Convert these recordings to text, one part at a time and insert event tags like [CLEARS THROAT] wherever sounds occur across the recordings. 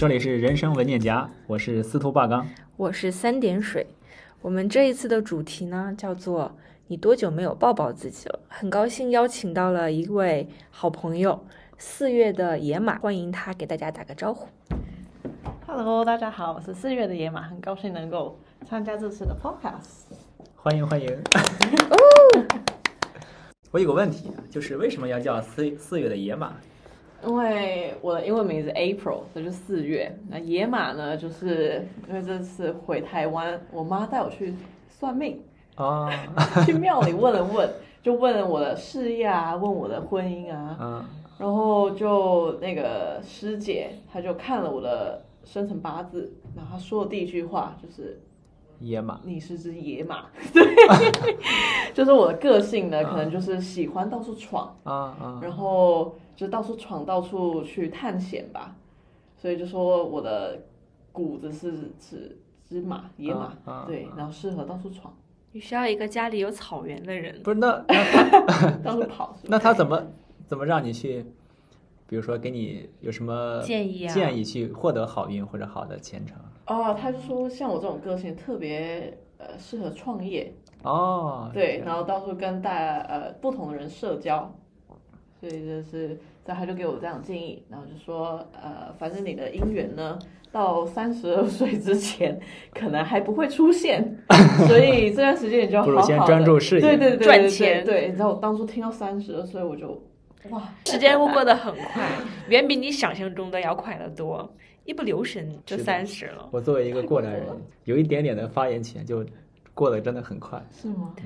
这里是人生文件夹，我是司徒霸刚。我是三点水。我们这一次的主题呢，叫做“你多久没有抱抱自己了”。很高兴邀请到了一位好朋友，四月的野马，欢迎他给大家打个招呼。Hello，大家好，我是四月的野马，很高兴能够参加这次的 Podcast。欢迎欢迎。哦 [LAUGHS] 我有个问题，就是为什么要叫四四月的野马？因为我的英文名字 April，这就是四月。那野马呢，就是因为这次回台湾，我妈带我去算命，啊。[LAUGHS] 去庙里问了问，就问我的事业啊，问我的婚姻啊，嗯。然后就那个师姐，她就看了我的生辰八字，然后她说的第一句话就是野马你是只野马，[LAUGHS] 对，[LAUGHS] 就是我的个性呢，可能就是喜欢到处闯，啊啊。然后就到处闯，到处去探险吧，所以就说我的骨子是是芝麻，野马，啊啊对，然后适合到处闯，你需要一个家里有草原的人。不是那 [LAUGHS] 那到处跑，[LAUGHS] 那他怎么怎么让你去？比如说，给你有什么建议啊建议去获得好运或者好的前程？哦，他就说像我这种个性特别呃适合创业，哦，对，然后到处跟大家呃不同的人社交，所以就是，然后他就给我这样建议，然后就说呃，反正你的姻缘呢，到三十二岁之前可能还不会出现，[LAUGHS] 所以这段时间你就好不如先好专注事业对对对对对赚钱对，你知道我当初听到三十二岁，我就哇，时间会过得很快，远比你想象中的要快得多，一不留神就三十了。我作为一个过来人 [LAUGHS] 有一点点的发言权，就过得真的很快。是吗？对，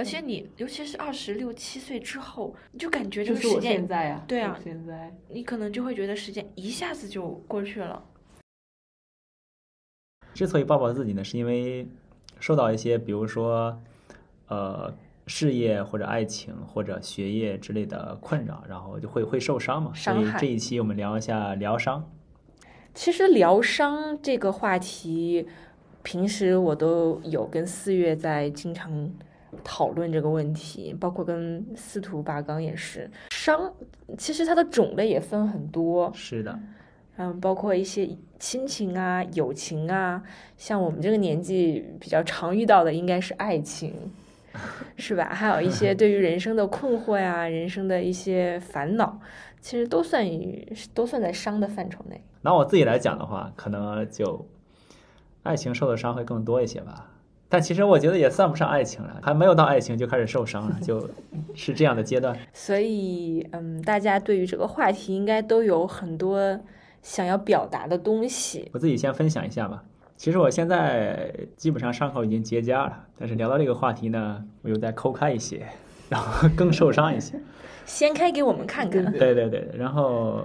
而且你尤其是二十六七岁之后，你就感觉这就是时间现在啊，对啊我现在你可能就会觉得时间一下子就过去了。之所以抱抱自己呢，是因为受到一些，比如说，呃，事业或者爱情或者学业之类的困扰，然后就会会受伤嘛。所以这一期我们聊一下疗伤。其实疗伤这个话题，平时我都有跟四月在经常讨论这个问题，包括跟司徒拔刚也是。伤其实它的种类也分很多，是的，嗯，包括一些亲情啊、友情啊，像我们这个年纪比较常遇到的应该是爱情，[LAUGHS] 是吧？还有一些对于人生的困惑呀、人生的一些烦恼，其实都算于都算在伤的范畴内。拿我自己来讲的话，可能就爱情受的伤会更多一些吧。但其实我觉得也算不上爱情了，还没有到爱情就开始受伤了，[LAUGHS] 就是这样的阶段。所以，嗯，大家对于这个话题应该都有很多想要表达的东西。我自己先分享一下吧。其实我现在基本上伤口已经结痂了，但是聊到这个话题呢，我又再抠开一些，然后更受伤一些。[LAUGHS] 掀开给我们看看。对对对，然后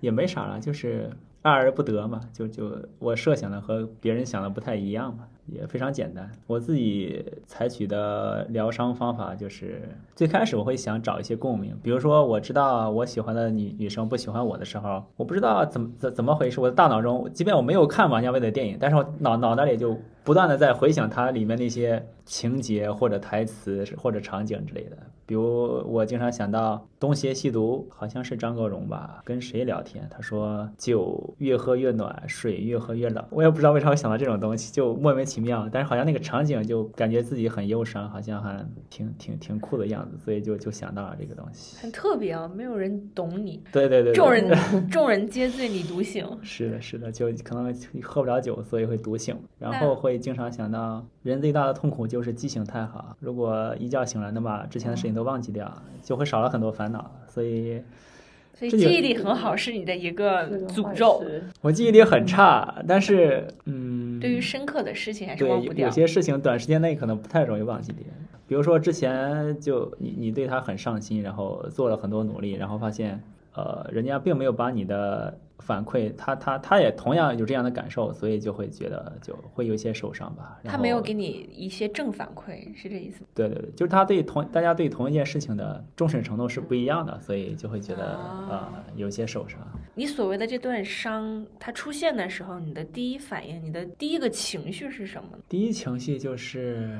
也没啥了，就是爱而不得嘛，就就我设想的和别人想的不太一样嘛，也非常简单。我自己采取的疗伤方法就是，最开始我会想找一些共鸣，比如说我知道我喜欢的女女生不喜欢我的时候，我不知道怎么怎怎么回事，我的大脑中，即便我没有看王家卫的电影，但是我脑脑袋里就不断的在回想他里面那些情节或者台词或者场景之类的。比如我经常想到《东邪西毒》，好像是张国荣吧，跟谁聊天？他说酒越喝越暖，水越喝越冷。我也不知道为啥会想到这种东西，就莫名其妙。但是好像那个场景就感觉自己很忧伤，好像还挺挺挺酷的样子，所以就就想到了这个东西。很特别啊，没有人懂你，对对对对，众人众人皆醉你独醒。[LAUGHS] 是的，是的，就可能喝不了酒，所以会独醒，然后会经常想到人最大的痛苦就是记性太好。如果一觉醒来，那么之前的事情都忘记掉，就会少了很多烦恼。所以所以记忆力很好是你的一个诅咒，我记忆力很差，但是嗯，对于深刻的事情还是忘不掉有。些事情短时间内可能不太容易忘记的。比如说之前就你你对他很上心，然后做了很多努力，然后发现呃人家并没有把你的反馈，他他他也同样有这样的感受，所以就会觉得就会有一些受伤吧。他没有给你一些正反馈，是这意思吗？对对对，就是他对同大家对同一件事情的重视程度是不一样的，所以就会觉得啊呃有些受伤。你所谓的这段伤，它出现的时候，你的第一反应，你的第一个情绪是什么呢？第一情绪就是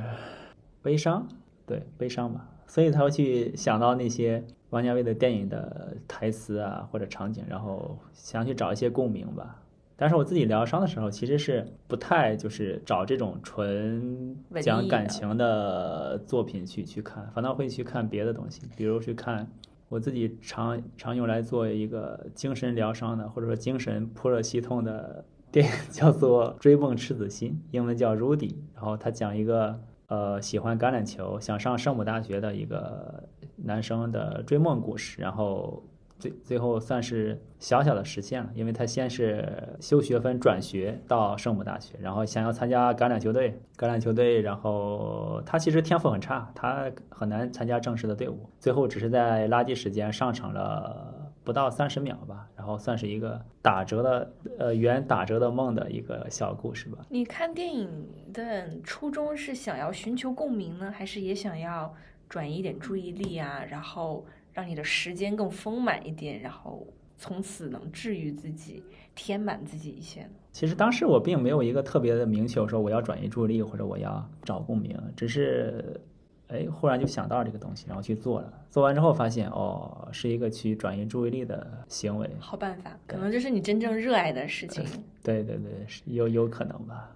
悲伤，对，悲伤吧，所以他会去想到那些王家卫的电影的台词啊或者场景，然后想去找一些共鸣吧。但是我自己疗伤的时候，其实是不太就是找这种纯讲感情的作品去去看，反倒会去看别的东西，比如去看我自己常常用来做一个精神疗伤的，或者说精神扑热息痛的 [LAUGHS] 电影，叫做《追梦赤子心》，英文叫 Rudy，然后他讲一个呃喜欢橄榄球，想上圣母大学的一个男生的追梦故事，然后最最后算是小小的实现了，因为他先是修学分转学到圣母大学，然后想要参加橄榄球队，橄榄球队，然后他其实天赋很差，他很难参加正式的队伍，最后只是在垃圾时间上场了不到三十秒吧，然后算是一个打折的呃圆打折的梦的一个小故事吧。你看电影的初衷是想要寻求共鸣呢，还是也想要转移一点注意力啊，然后让你的时间更丰满一点，然后从此能治愈自己、填满自己一些呢？其实当时我并没有一个特别的明确说我要转移注意力或者我要找共鸣，只是哎忽然就想到这个东西，然后去做了。做完之后发现哦，是一个去转移注意力的行为。好办法，可能这是你真正热爱的事情。对对对，有有可能吧。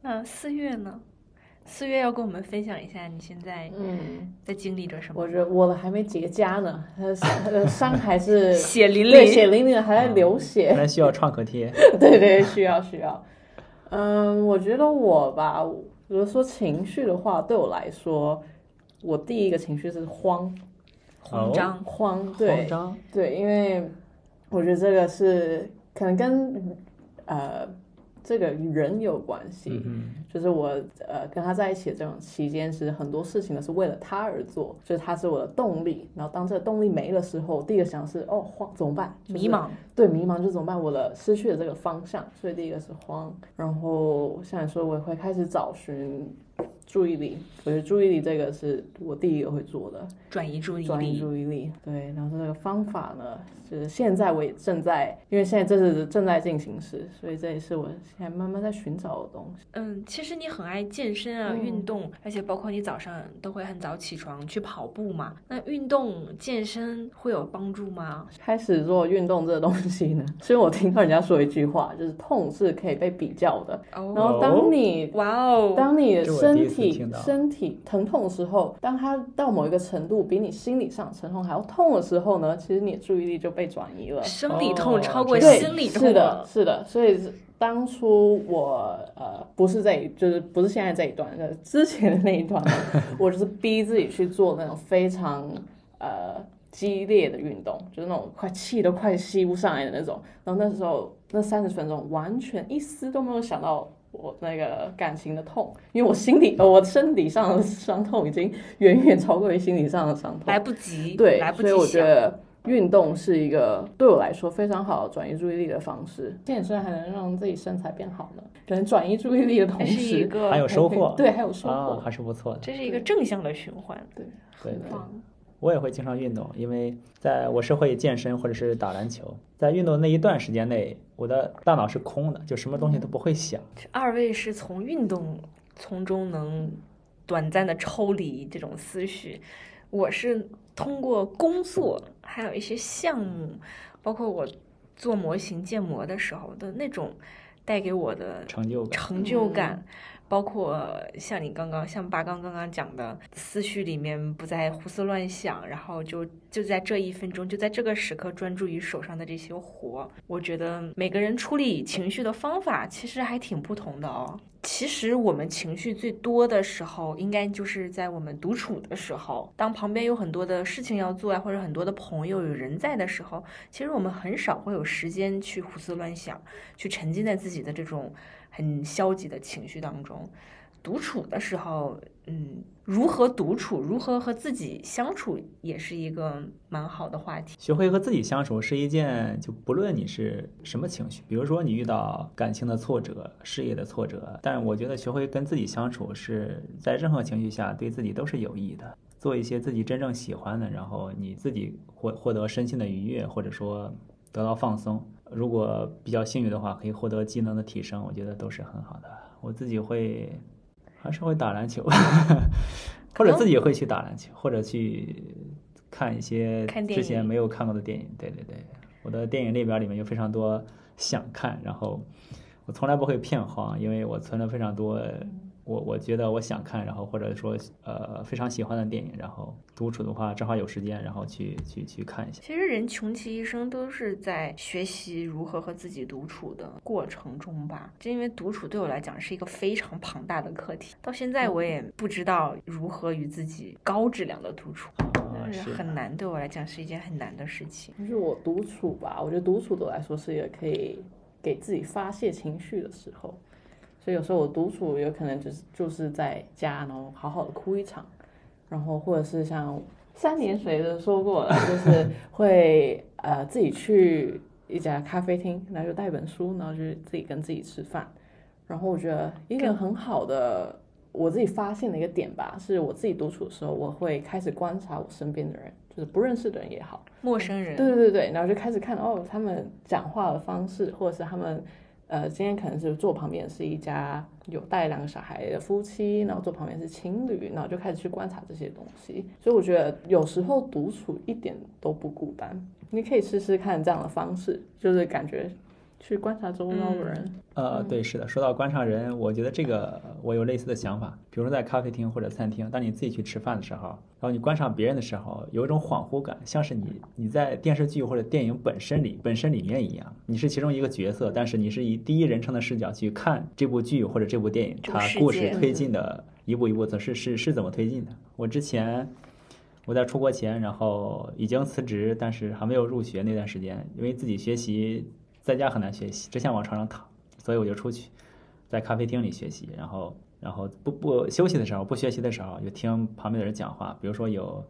那四月呢？四月要跟我们分享一下你现在嗯，在经历着什么？我觉得我的还没结痂呢，他的他的伤还是血淋对淋，血淋淋的，还在流血。那需要创可贴。[LAUGHS] 对对，需要需要。嗯，我觉得我吧，如果说情绪的话，对我来说，我第一个情绪是慌慌张。慌，慌对张，对，因为我觉得这个是可能跟呃这个人有关系。嗯就是我呃跟他在一起的这种期间，是很多事情呢是为了他而做，就是他是我的动力。然后当这个动力没了时候，第一个想是哦慌怎么办？就是迷茫，对，迷茫就怎么办？我的失去了这个方向，所以第一个是慌，然后像你说，我也会开始找寻注意力。我觉得注意力这个是我第一个会做的，转移注意力转移。注意力。对，然后这个方法呢，就是现在我也正在，因为现在这是正在进行时，所以这也是我现在慢慢在寻找的东西。嗯，其实你很爱健身啊，嗯运动，而且包括你早上都会很早起床去跑步嘛。那运动健身会有帮助吗？开始做运动这个东西呢，是因为我听到人家说一句话，就是痛是可以被比较的。然哦，后当你哇哦，当你的这我第一次身体身体疼痛的时候，当它到某一个程度比你心理上疼痛还要痛的时候呢，其实你的注意力就被转移了。生理痛哦超过对，心理痛是的，是的，所以是当初我呃不是这一，就是不是现在这一段，呃之前的那一段，[LAUGHS] 我就是逼自己去做那种非常呃激烈的运动，就是那种快气都快吸不上来的那种。然后那时候那三十分钟完全一丝都没有想到。我那个感情的痛，因为我心理呃，我身体上的伤痛已经远远超过于心理上的伤痛。来不及，对来，不所以我。觉得运动是一个对我来说非常好的转移注意力的方式。健身还能让自己身材变好呢，可能转移注意力的同时，还有收获。对，还有收啊，获。还是不错的。这是一个正向的循环，对对。棒。我也会经常运动，因为在我是会健身或者是打篮球，在运动那一段时间内，我的大脑是空的，就什么东西都不会想。二位是从运动从中能短暂的抽离这种思绪，我是通过工作，还有一些项目，包括我做模型建模的时候的那种带给我的成就感。成就感，包括像你刚刚像八刚刚刚讲的，思绪里面不再胡思乱想，然后就就在这一分钟，就在这个时刻专注于手上的这些活。我觉得每个人处理情绪的方法其实还挺不同的哦。其实我们情绪最多的时候，应该就是在我们独处的时候，当旁边有很多的事情要做啊，或者很多的朋友有人在的时候，其实我们很少会有时间去胡思乱想，去沉浸在自己的这种很消极的情绪当中。独处的时候，嗯，如何独处，如何和自己相处，也是一个蛮好的话题。学会和自己相处是一件，就不论你是什么情绪，比如说你遇到感情的挫折、事业的挫折，但我觉得学会跟自己相处是在任何情绪下对自己都是有益的。做一些自己真正喜欢的，然后你自己获获得身心的愉悦，或者说得到放松。如果比较幸运的话，可以获得技能的提升，我觉得都是很好的。我自己会还是会打篮球，[LAUGHS] 或者自己会去打篮球，或者去看一些之前没有看过的电影。对对对，我的电影列表里面有非常多想看，然后我从来不会骗荒，因为我存了非常多。我我觉得我想看，然后或者说呃非常喜欢的电影，然后独处的话正好有时间，然后去去去看一下。其实人穷其一生都是在学习如何和自己独处的过程中吧。就因为独处对我来讲是一个非常庞大的课题，到现在我也不知道如何与自己高质量的独处，很难，对我来讲是一件很难的事情。就是我独处吧，我觉得独处对我来说是一个可以给自己发泄情绪的时候，所以有时候我独处有可能就是就是在家，然后好好的哭一场，然后或者是像三点水的说过了，就是会呃自己去一家咖啡厅，然后就带本书，然后就自己跟自己吃饭，然后我觉得一个很好的我自己发现的一个点吧，是我自己独处的时候，我会开始观察我身边的人，就是不认识的人也好。陌生人，对对对，然后就开始看哦，他们讲话的方式，或者是他们呃，今天可能是坐旁边是一家有带两个小孩的夫妻，然后坐旁边是情侣，然后就开始去观察这些东西。所以我觉得有时候独处一点都不孤单，你可以试试看这样的方式，就是感觉去观察周遭的人。呃，对，是的。说到观察人，我觉得这个我有类似的想法。比如说在咖啡厅或者餐厅，当你自己去吃饭的时候，然后你观察别人的时候，有一种恍惚感，像是你你在电视剧或者电影本身里本身里面一样，你是其中一个角色，但是你是以第一人称的视角去看这部剧或者这部电影，它故事推进的一步一步，怎是是是怎么推进的。我之前我在出国前，然后已经辞职，但是还没有入学那段时间，因为自己学习在家很难学习，只想往床上躺。所以我就出去，在咖啡厅里学习，然后然后不不休息的时候，不学习的时候，就听旁边的人讲话，比如说有，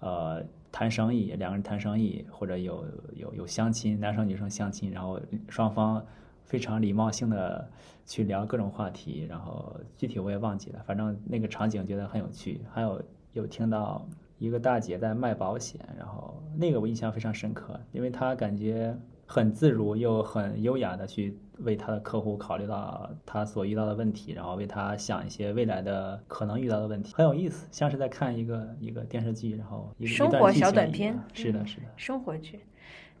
呃，谈生意，两个人谈生意，或者有有有相亲，男生女生相亲，然后双方非常礼貌性的去聊各种话题，然后具体我也忘记了，反正那个场景觉得很有趣。还有有听到一个大姐在卖保险，然后那个我印象非常深刻，因为她感觉。很自如又很优雅的去为他的客户考虑到他所遇到的问题，然后为他想一些未来的可能遇到的问题，很有意思，像是在看一个一个电视剧，然后一个生活小短片是的，是的。生活剧。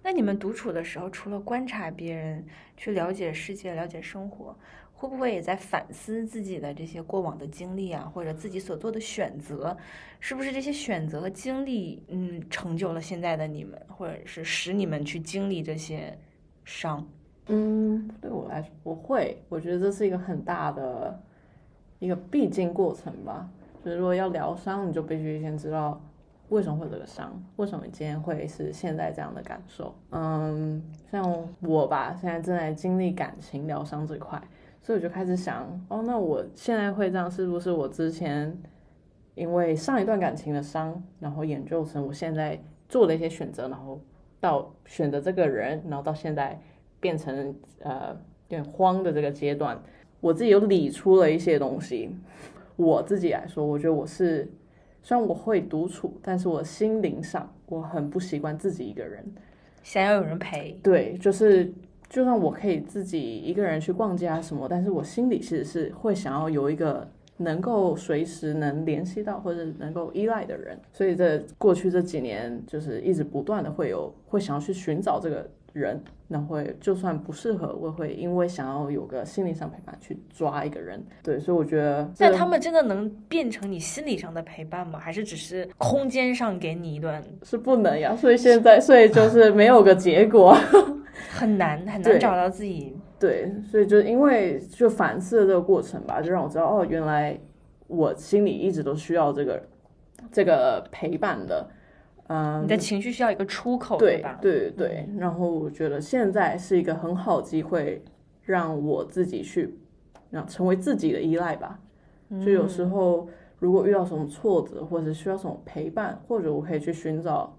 那你们独处的时候，除了观察别人，去了解世界、了解生活，会不会也在反思自己的这些过往的经历啊，或者自己所做的选择？是不是这些选择和经历，嗯，成就了现在的你们，或者是使你们去经历这些伤？嗯，对我来说，我会，我觉得这是一个很大的一个必经过程吧。就是说要疗伤，你就必须先知道为什么会这个伤，为什么今天会是现在这样的感受。嗯，像我吧，现在正在经历感情疗伤这块，所以我就开始想，哦，那我现在会这样，是不是我之前因为上一段感情的伤，然后研究成我现在做的一些选择，然后到选择这个人，然后到现在变成呃有点慌的这个阶段，我自己有理出了一些东西。我自己来说，我觉得我是虽然我会独处，但是我心灵上我很不习惯自己一个人。想要有人陪，对，就是就算我可以自己一个人去逛街啊什么，但是我心里其实是会想要有一个能够随时能联系到或者能够依赖的人。所以这过去这几年，就是一直不断的会有会想要去寻找这个人，那会就算不适合，我会因为想要有个心理上陪伴去抓一个人。对，所以我觉得这那他们真的能变成你心理上的陪伴吗？还是只是空间上给你一段是不能呀，所以现在所以就是没有个结果。很难很难找到自己？对，所以就因为就反思的这个过程吧，就让我知道哦，原来我心里一直都需要这个这个陪伴的，嗯，你的情绪需要一个出口，对吧？对对，然后我觉得现在是一个很好的机会，让我自己去，让成为自己的依赖吧。就有时候如果遇到什么挫折，或者是需要什么陪伴，或者我可以去寻找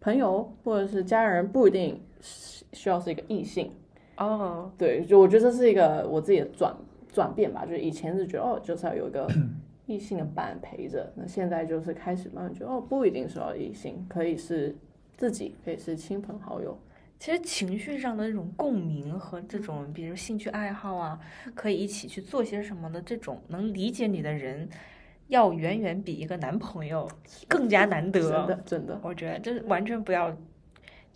朋友或者是家人，不一定是需要是一个异性。哦，对，就我觉得这是一个我自己的转转变吧。就是以前是觉得哦，就是要有一个 [CLEARS THROAT] 异性的伴陪着，那现在就是开始慢慢觉得哦，不一定是要异性，可以是自己，可以是亲朋好友。其实情绪上的那种共鸣和这种，比如兴趣爱好啊，可以一起去做些什么的这种能理解你的人，要远远比一个男朋友更加难真得。的真的，我觉得这完全不要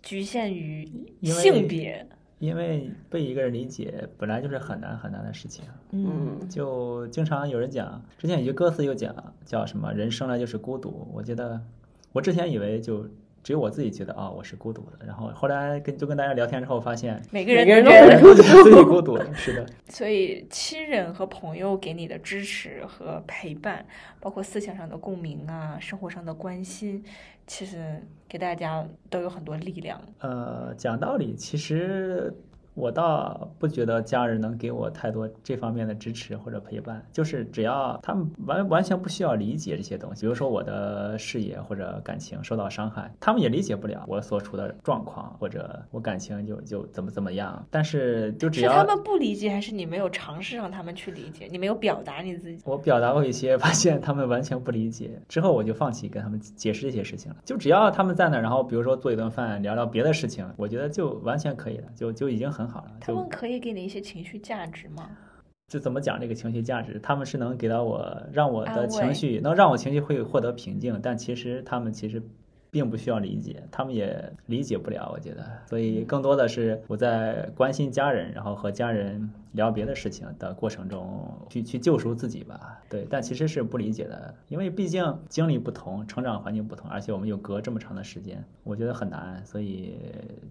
局限于性别。因为被一个人理解本来就是很难很难的事情。嗯，就经常有人讲，之前有句歌词有讲，叫什么“人生来就是孤独”。我觉得，我之前以为就只有我自己觉得啊、我是孤独的，然后后来跟就跟大家聊天之后发现，每个人都觉得自己孤独。是的，所以，亲人和朋友给你的支持和陪伴，包括思想上的共鸣啊，生活上的关心，其实给大家都有很多力量。呃，讲道理，其实我倒不觉得家人能给我太多这方面的支持或者陪伴，就是只要他们完完全不需要理解这些东西，比如说我的事业或者感情受到伤害，他们也理解不了我所处的状况，或者我感情就就怎么怎么样，但是就只要是他们不理解，还是你没有尝试让他们去理解？你没有表达你自己？我表达过一些，发现他们完全不理解，之后我就放弃跟他们解释这些事情了。就只要他们在那儿，然后比如说做一顿饭，聊聊别的事情，我觉得就完全可以了，就就已经很好了。他们可以给你一些情绪价值吗？就怎么讲这个情绪价值，他们是能给到我，让我的情绪能让我情绪会获得平静，但其实他们其实。并不需要理解，他们也理解不了，我觉得，所以更多的是我在关心家人，然后和家人聊别的事情的过程中，去去救赎自己吧。对，但其实是不理解的，因为毕竟经历不同，成长环境不同，而且我们又隔这么长的时间，我觉得很难，所以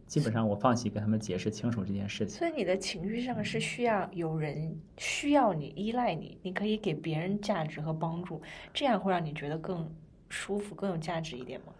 基本上我放弃跟他们解释清楚这件事情。所以你的情绪上是需要有人需要你、依赖你，你可以给别人价值和帮助，这样会让你觉得更舒服、更有价值一点吗？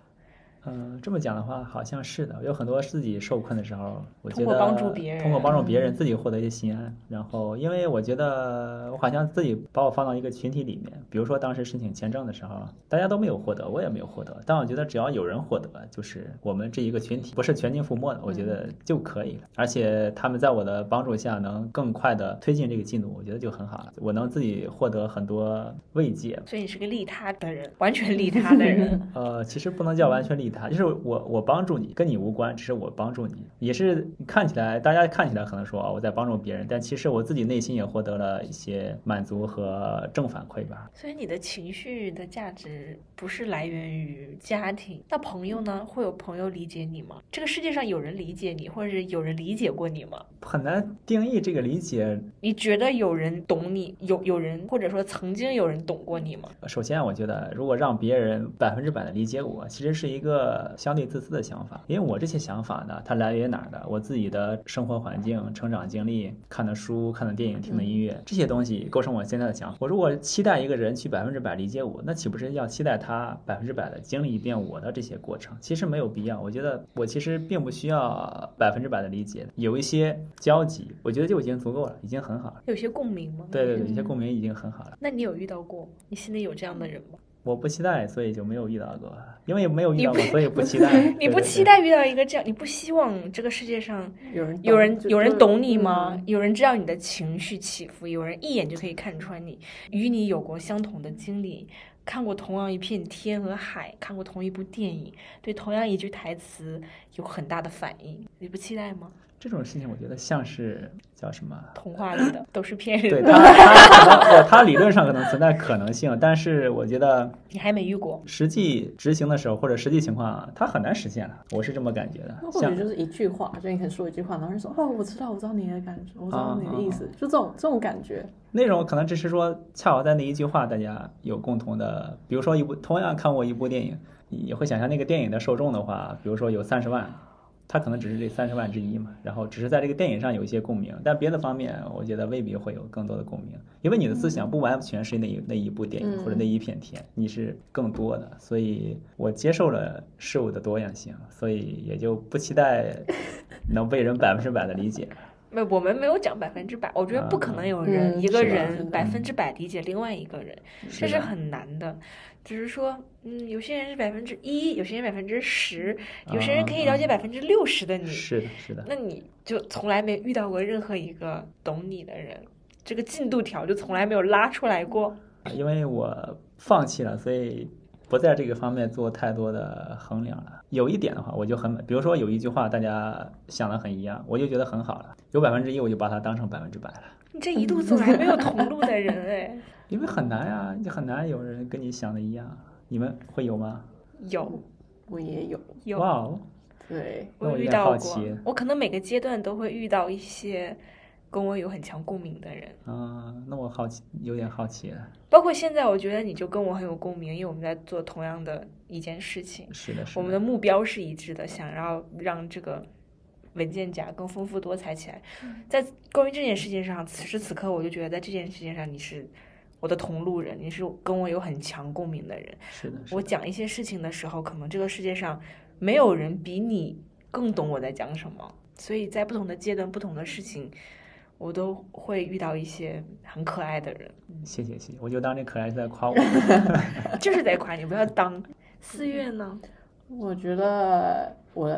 嗯，这么讲的话，好像是的。有很多自己受困的时候，我觉通过得帮助别人通过帮助别人，自己获得一些心安。然后，因为我觉得我好像自己把我放到一个群体里面，比如说当时申请签证的时候，大家都没有获得，我也没有获得。但我觉得只要有人获得，就是我们这一个群体不是全军覆没的，我觉得就可以了。而且他们在我的帮助下，能更快的推进这个进度，我觉得就很好了。我能自己获得很多慰藉，所以你是个利他的人，完全利他的人。[LAUGHS] 呃，其实不能叫完全利他，就是我我帮助你，跟你无关，只是我帮助你，也是看起来大家看起来可能说啊我在帮助别人，但其实我自己内心也获得了一些满足和正反馈吧。所以你的情绪的价值不是来源于家庭，那朋友呢？会有朋友理解你吗？这个世界上有人理解你，或者是有人理解过你吗？很难定义这个理解。你觉得有人懂你？有有人或者说曾经有人懂过你吗？首先，我觉得如果让别人百分之百的理解我，其实是一个相对自私的想法。因为我这些想法呢，它来源于哪儿的？我自己的生活环境、成长经历、看的书、看的电影、听的音乐，这些东西构成我现在的想法。我如果期待一个人去百分之百理解我，那岂不是要期待他百分之百的经历一遍我的这些过程？其实没有必要。我觉得我其实并不需要百分之百的理解，有一些交集，我觉得就已经足够了，已经很好了。有些共鸣吗？对对对，有些共鸣已经很好了。那你有遇到过？你心里有这样的人吗？我不期待，所以就没有遇到过，因为没有遇到过，所以不期待。[LAUGHS] 你不期待遇到一个这样，你不希望这个世界上有人有人有人懂你吗？嗯有人知道你的情绪起伏，有人一眼就可以看穿你，与你有过相同的经历，看过同样一片天和海，看过同一部电影，对同样一句台词有很大的反应，你不期待吗？这种事情，我觉得像是叫什么？童话里的都是骗人的，对它，它可能呃它理论上可能存在可能性，但是我觉得你还没遇过。实际执行的时候或者实际情况，它很难实现了。我是这么感觉的那。或像许就是一句话，就你可以说一句话，然后人说哦，我知道，我知道你的感觉，我知道你的意思，啊就这种这种感觉。那种可能只是说，恰好在那一句话，大家有共同的，比如说一部同样看过一部电影，你会想象那个电影的受众的话，比如说有三十万，他可能只是这三十万之一嘛，然后只是在这个电影上有一些共鸣，但别的方面，我觉得未必会有更多的共鸣，因为你的思想不完全是那一那一部电影嗯或者那一片天，你是更多的，所以我接受了事物的多样性，所以也就不期待能被人百分之百的理解。没，我们没有讲百分之百，我觉得不可能有嗯人、一个人百分之百理解另外一个人，这是很难的。只是说，嗯，有些人是百分之一，有些人百分之十，有些人可以了解百分之六十的你，是的，是的。那你就从来没遇到过任何一个懂你的人，这个进度条就从来没有拉出来过。因为我放弃了，所以不在这个方面做太多的衡量了。有一点的话，我就很，比如说有一句话大家想的很一样，我就觉得很好了。有百分之一，我就把它当成百分之百了，你这一路走来没有同路的人哎，[LAUGHS] 因为很难呀，就很难有人跟你想的一样。你们会有吗？有我也有，有哇哦，对，我有点我遇到过好奇，我可能每个阶段都会遇到一些跟我有很强共鸣的人，啊，那我好奇，有点好奇了。包括现在，我觉得你就跟我很有共鸣，因为我们在做同样的一件事情，是的，是我们的目标是一致的，想要让这个文件夹更丰富多彩起来。在关于这件事情上，此时此刻，我就觉得在这件事情上，你是我的同路人，你是跟我有很强共鸣的人。是的，是的我讲一些事情的时候，可能这个世界上没有人比你更懂我在讲什么，所以在不同的阶段、不同的事情，我都会遇到一些很可爱的人，谢谢谢谢，我就当这可爱是在夸我。[LAUGHS] [LAUGHS] 就是在夸你，不要当。四月呢？我觉得我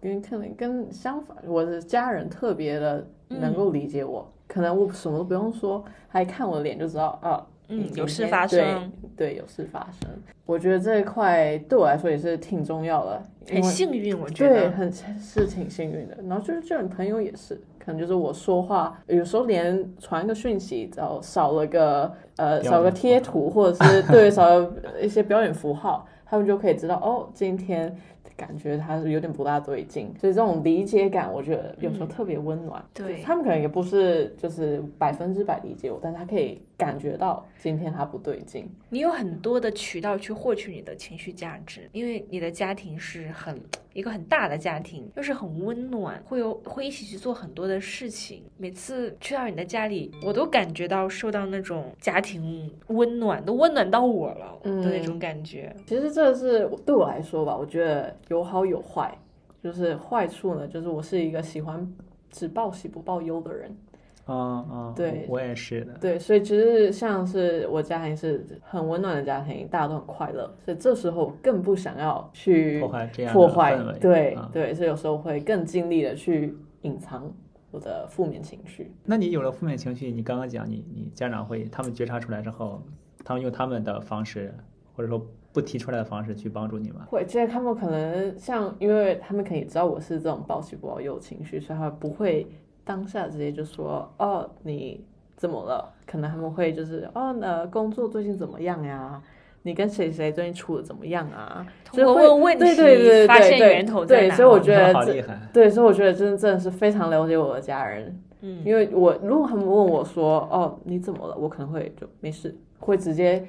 跟可能跟相反，我的家人特别的能够理解我，可能我什么都不用说，还看我的脸就知道啊，嗯有事发生，对，对，有事发生。我觉得这一块对我来说也是挺重要的，很幸运，我觉得对，得。很是挺幸运的。然后就是这种朋友也是，可能就是我说话有时候连传个讯息，然后少了个呃少个贴图，或者是对少了一些表演符号，他们就可以知道哦，今天感觉他是有点不大对劲。所以这种理解感，我觉得有时候嗯特别温暖。对他们可能也不是就是百分之百理解我，但是他可以感觉到今天他不对劲。你有很多的渠道去获取你的情绪价值，因为你的家庭是很一个很大的家庭，又是很温暖，会有会一起去做很多的事情。每次去到你的家里，我都感觉到受到那种家庭温暖，都温暖到我了的那种感觉。其实这是对我来说吧，我觉得有好有坏。就是坏处呢，就是我是一个喜欢只报喜不报忧的人。啊啊，对我也是的。对，所以其实像是我家庭是很温暖的家庭，大家都很快乐，所以这时候更不想要去破坏这样的破坏氛围对、啊对，所以有时候会更尽力的去隐藏我的负面情绪。那你有了负面情绪，你刚刚讲你你家长会他们觉察出来之后，他们用他们的方式，或者说不提出来的方式去帮助你吗？会，这些他们可能像，因为他们可以知道我是这种报喜不报忧情绪，所以他们不会当下直接就说哦你怎么了？可能他们会就是哦呃工作最近怎么样呀？你跟谁谁最近处的怎么样啊？通过就会问问题对对对对发现对源头在对，所以我觉得好厉害。对，所以我觉得真真的是非常了解我的家人，嗯，因为我如果他们问我说哦你怎么了，我可能会就没事，会直接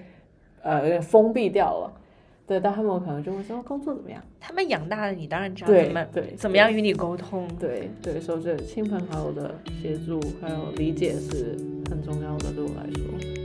呃有点封闭掉了。对，但他们可能就会说、哦工作怎么样？他们养大了你，当然知道对怎么对怎么样与你沟通。对对，所以这亲朋好友的协助还有理解是很重要的，对我来说。